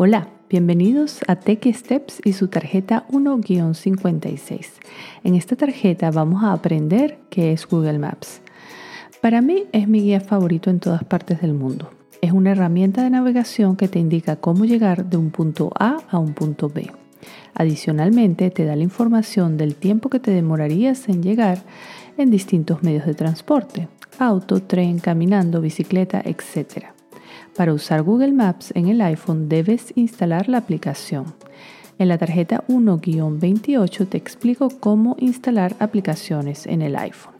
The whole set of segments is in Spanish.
Hola, bienvenidos a Tech Steps y su tarjeta 1-56. En esta tarjeta vamos a aprender qué es Google Maps. Para mí es mi guía favorito en todas partes del mundo. Es una herramienta de navegación que te indica cómo llegar de un punto A a un punto B. Adicionalmente, te da la información del tiempo que te demorarías en llegar en distintos medios de transporte, auto, tren, caminando, bicicleta, etc. Para usar Google Maps en el iPhone debes instalar la aplicación. En la tarjeta 1-28 te explico cómo instalar aplicaciones en el iPhone.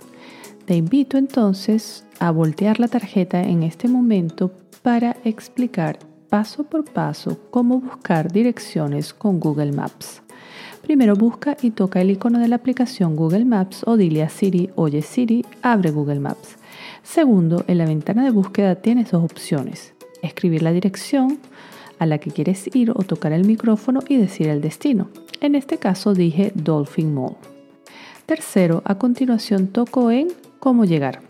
Te invito entonces a voltear la tarjeta en este momento para explicar paso por paso cómo buscar direcciones con Google Maps. Primero busca y toca el icono de la aplicación Google Maps o dile a Siri, oye Siri, abre Google Maps. Segundo, en la ventana de búsqueda tienes dos opciones escribir la dirección a la que quieres ir o tocar el micrófono y decir el destino. En este caso dije Dolphin Mall. Tercero, a continuación toco en cómo llegar.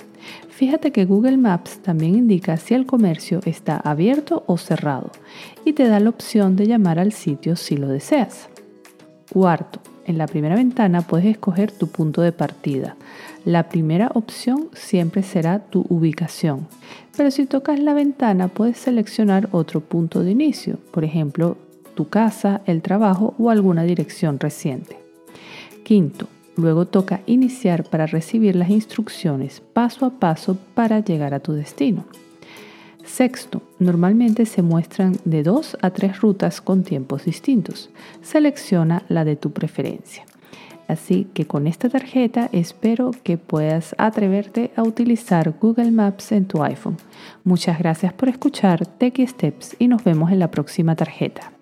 Fíjate que Google Maps también indica si el comercio está abierto o cerrado y te da la opción de llamar al sitio si lo deseas. Cuarto, en la primera ventana puedes escoger tu punto de partida. La primera opción siempre será tu ubicación, pero si tocas la ventana puedes seleccionar otro punto de inicio, por ejemplo, tu casa, el trabajo o alguna dirección reciente. Quinto, luego toca iniciar para recibir las instrucciones paso a paso para llegar a tu destino. Sexto, normalmente se muestran de dos a tres rutas con tiempos distintos. Selecciona la de tu preferencia. Así que con esta tarjeta espero que puedas atreverte a utilizar Google Maps en tu iPhone. Muchas gracias por escuchar Tech Steps y nos vemos en la próxima tarjeta.